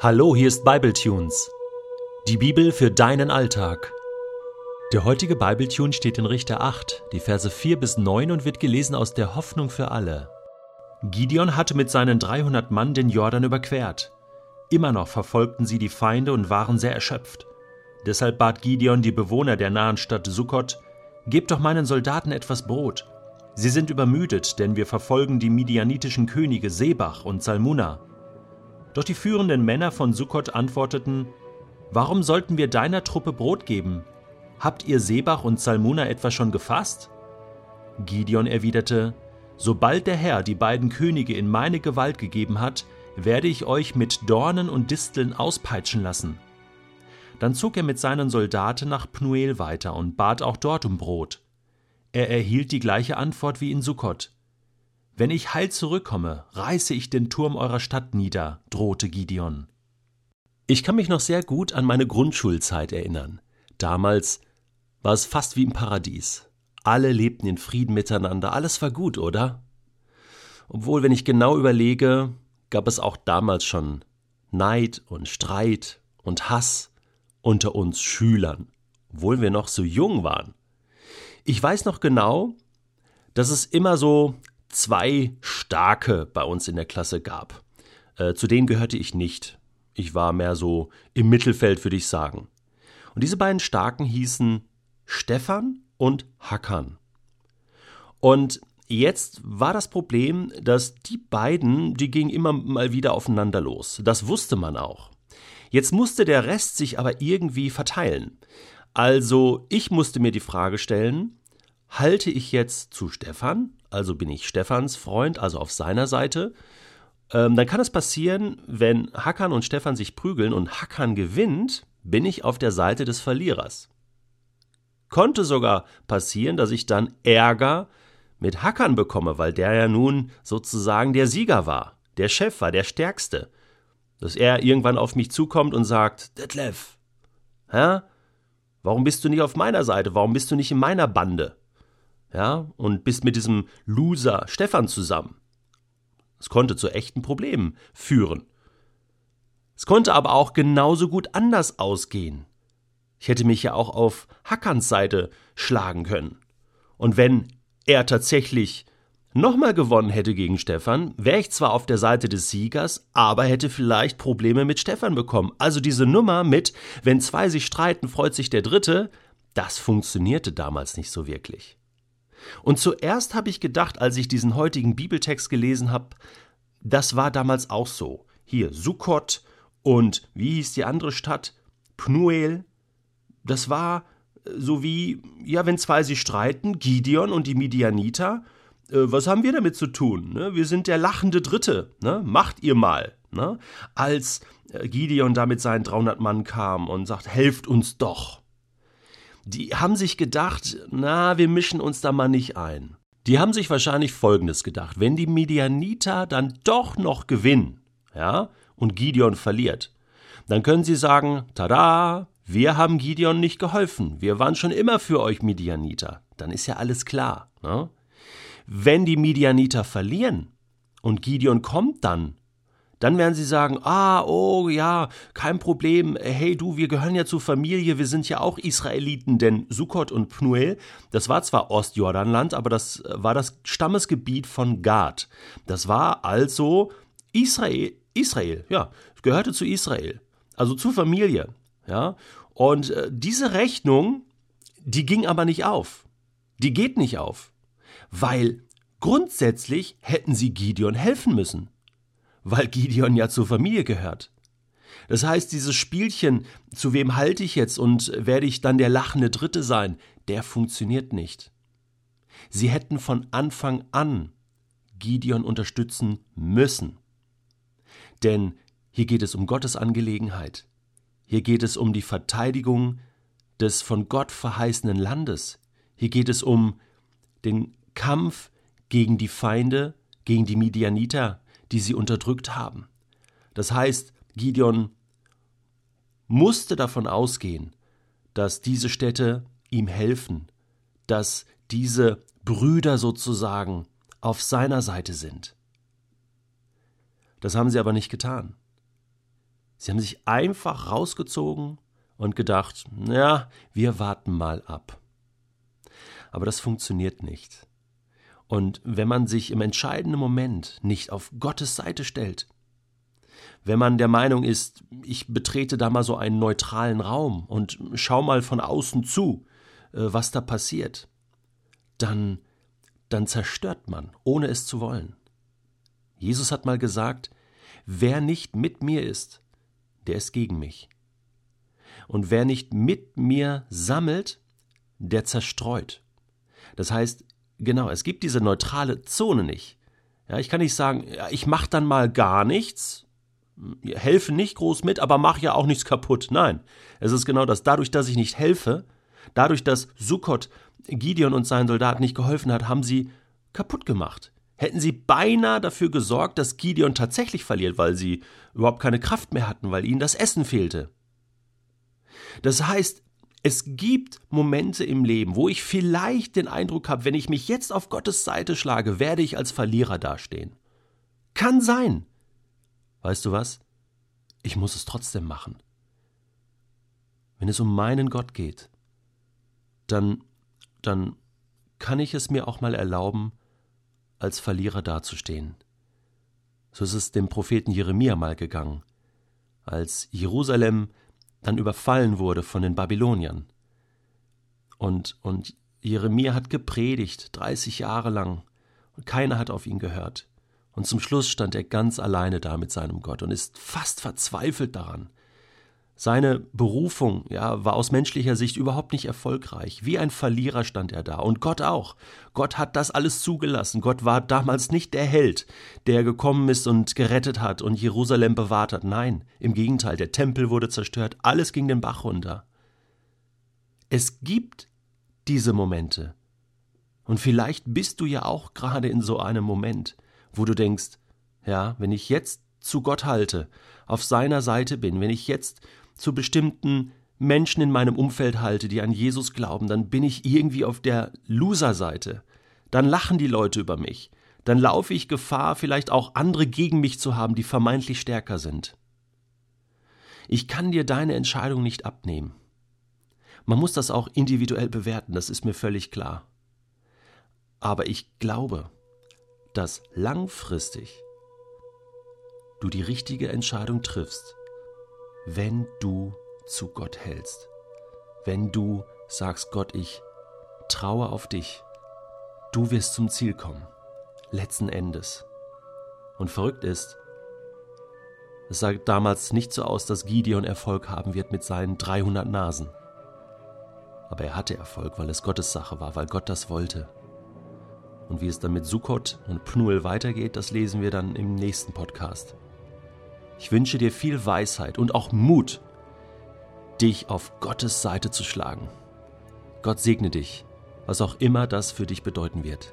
Hallo, hier ist Bibletunes. Die Bibel für deinen Alltag. Der heutige Bibletune steht in Richter 8, die Verse 4 bis 9 und wird gelesen aus der Hoffnung für alle. Gideon hatte mit seinen 300 Mann den Jordan überquert. Immer noch verfolgten sie die Feinde und waren sehr erschöpft. Deshalb bat Gideon die Bewohner der nahen Stadt Sukkot: Gebt doch meinen Soldaten etwas Brot. Sie sind übermüdet, denn wir verfolgen die midianitischen Könige Sebach und Salmuna. Doch die führenden Männer von Sukkot antworteten: Warum sollten wir deiner Truppe Brot geben? Habt ihr Sebach und Salmuna etwa schon gefasst? Gideon erwiderte: Sobald der Herr die beiden Könige in meine Gewalt gegeben hat, werde ich euch mit Dornen und Disteln auspeitschen lassen. Dann zog er mit seinen Soldaten nach Pnuel weiter und bat auch dort um Brot. Er erhielt die gleiche Antwort wie in Sukkot. Wenn ich heil zurückkomme, reiße ich den Turm eurer Stadt nieder, drohte Gideon. Ich kann mich noch sehr gut an meine Grundschulzeit erinnern. Damals war es fast wie im Paradies. Alle lebten in Frieden miteinander, alles war gut, oder? Obwohl, wenn ich genau überlege, gab es auch damals schon Neid und Streit und Hass unter uns Schülern, obwohl wir noch so jung waren. Ich weiß noch genau, dass es immer so zwei starke bei uns in der Klasse gab. Äh, zu denen gehörte ich nicht. Ich war mehr so im Mittelfeld, würde ich sagen. Und diese beiden Starken hießen Stefan und Hackern. Und jetzt war das Problem, dass die beiden, die gingen immer mal wieder aufeinander los. Das wusste man auch. Jetzt musste der Rest sich aber irgendwie verteilen. Also ich musste mir die Frage stellen, halte ich jetzt zu Stefan also bin ich Stefans Freund, also auf seiner Seite, ähm, dann kann es passieren, wenn Hackern und Stefan sich prügeln und Hackern gewinnt, bin ich auf der Seite des Verlierers. Konnte sogar passieren, dass ich dann Ärger mit Hackern bekomme, weil der ja nun sozusagen der Sieger war, der Chef war, der Stärkste. Dass er irgendwann auf mich zukommt und sagt, Detlef, hä? Warum bist du nicht auf meiner Seite? Warum bist du nicht in meiner Bande? Ja, und bist mit diesem Loser Stefan zusammen. Es konnte zu echten Problemen führen. Es konnte aber auch genauso gut anders ausgehen. Ich hätte mich ja auch auf Hackerns Seite schlagen können. Und wenn er tatsächlich nochmal gewonnen hätte gegen Stefan, wäre ich zwar auf der Seite des Siegers, aber hätte vielleicht Probleme mit Stefan bekommen. Also diese Nummer mit, wenn zwei sich streiten, freut sich der Dritte, das funktionierte damals nicht so wirklich. Und zuerst habe ich gedacht, als ich diesen heutigen Bibeltext gelesen habe, das war damals auch so. Hier Sukkot und wie hieß die andere Stadt? Pnuel. Das war äh, so wie, ja, wenn zwei sich streiten, Gideon und die Midianiter, äh, was haben wir damit zu tun? Ne? Wir sind der lachende Dritte. Ne? Macht ihr mal. Ne? Als äh, Gideon da mit seinen 300 Mann kam und sagt, helft uns doch die haben sich gedacht, na, wir mischen uns da mal nicht ein. Die haben sich wahrscheinlich Folgendes gedacht, wenn die Midianiter dann doch noch gewinnen, ja, und Gideon verliert, dann können sie sagen, tada, wir haben Gideon nicht geholfen, wir waren schon immer für euch Midianiter, dann ist ja alles klar. Ne? Wenn die Midianiter verlieren und Gideon kommt dann dann werden sie sagen, ah, oh ja, kein Problem, hey du, wir gehören ja zur Familie, wir sind ja auch Israeliten, denn Sukkot und Pnuel, das war zwar Ostjordanland, aber das äh, war das Stammesgebiet von Gad. Das war also Israel, Israel, ja, gehörte zu Israel, also zur Familie, ja. Und äh, diese Rechnung, die ging aber nicht auf. Die geht nicht auf, weil grundsätzlich hätten sie Gideon helfen müssen weil Gideon ja zur Familie gehört. Das heißt, dieses Spielchen, zu wem halte ich jetzt und werde ich dann der lachende Dritte sein, der funktioniert nicht. Sie hätten von Anfang an Gideon unterstützen müssen. Denn hier geht es um Gottes Angelegenheit. Hier geht es um die Verteidigung des von Gott verheißenen Landes. Hier geht es um den Kampf gegen die Feinde, gegen die Midianiter, die sie unterdrückt haben. Das heißt, Gideon musste davon ausgehen, dass diese Städte ihm helfen, dass diese Brüder sozusagen auf seiner Seite sind. Das haben sie aber nicht getan. Sie haben sich einfach rausgezogen und gedacht, na, wir warten mal ab. Aber das funktioniert nicht. Und wenn man sich im entscheidenden Moment nicht auf Gottes Seite stellt, wenn man der Meinung ist, ich betrete da mal so einen neutralen Raum und schau mal von außen zu, äh, was da passiert, dann, dann zerstört man, ohne es zu wollen. Jesus hat mal gesagt, wer nicht mit mir ist, der ist gegen mich. Und wer nicht mit mir sammelt, der zerstreut. Das heißt, genau, es gibt diese neutrale Zone nicht. Ja, ich kann nicht sagen, ich mache dann mal gar nichts, helfe nicht groß mit, aber mache ja auch nichts kaputt. Nein, es ist genau das. Dadurch, dass ich nicht helfe, dadurch, dass Sukkot Gideon und seinen Soldaten nicht geholfen hat, haben sie kaputt gemacht. Hätten sie beinahe dafür gesorgt, dass Gideon tatsächlich verliert, weil sie überhaupt keine Kraft mehr hatten, weil ihnen das Essen fehlte. Das heißt, es gibt Momente im Leben, wo ich vielleicht den Eindruck habe, wenn ich mich jetzt auf Gottes Seite schlage, werde ich als Verlierer dastehen. Kann sein. Weißt du was? Ich muss es trotzdem machen. Wenn es um meinen Gott geht, dann, dann kann ich es mir auch mal erlauben, als Verlierer dazustehen. So ist es dem Propheten Jeremia mal gegangen, als Jerusalem dann überfallen wurde von den Babyloniern. Und, und Jeremia hat gepredigt, 30 Jahre lang, und keiner hat auf ihn gehört. Und zum Schluss stand er ganz alleine da mit seinem Gott und ist fast verzweifelt daran. Seine Berufung, ja, war aus menschlicher Sicht überhaupt nicht erfolgreich. Wie ein Verlierer stand er da. Und Gott auch. Gott hat das alles zugelassen. Gott war damals nicht der Held, der gekommen ist und gerettet hat und Jerusalem bewahrt hat. Nein, im Gegenteil, der Tempel wurde zerstört. Alles ging den Bach runter. Es gibt diese Momente. Und vielleicht bist du ja auch gerade in so einem Moment, wo du denkst, ja, wenn ich jetzt zu Gott halte, auf seiner Seite bin, wenn ich jetzt zu bestimmten Menschen in meinem Umfeld halte, die an Jesus glauben, dann bin ich irgendwie auf der Loser-Seite. Dann lachen die Leute über mich. Dann laufe ich Gefahr, vielleicht auch andere gegen mich zu haben, die vermeintlich stärker sind. Ich kann dir deine Entscheidung nicht abnehmen. Man muss das auch individuell bewerten, das ist mir völlig klar. Aber ich glaube, dass langfristig du die richtige Entscheidung triffst, wenn du zu Gott hältst. Wenn du sagst, Gott, ich traue auf dich. Du wirst zum Ziel kommen. Letzten Endes. Und verrückt ist, es sah damals nicht so aus, dass Gideon Erfolg haben wird mit seinen 300 Nasen. Aber er hatte Erfolg, weil es Gottes Sache war, weil Gott das wollte. Und wie es dann mit Sukkot und Pnuel weitergeht, das lesen wir dann im nächsten Podcast. Ich wünsche dir viel Weisheit und auch Mut, dich auf Gottes Seite zu schlagen. Gott segne dich, was auch immer das für dich bedeuten wird.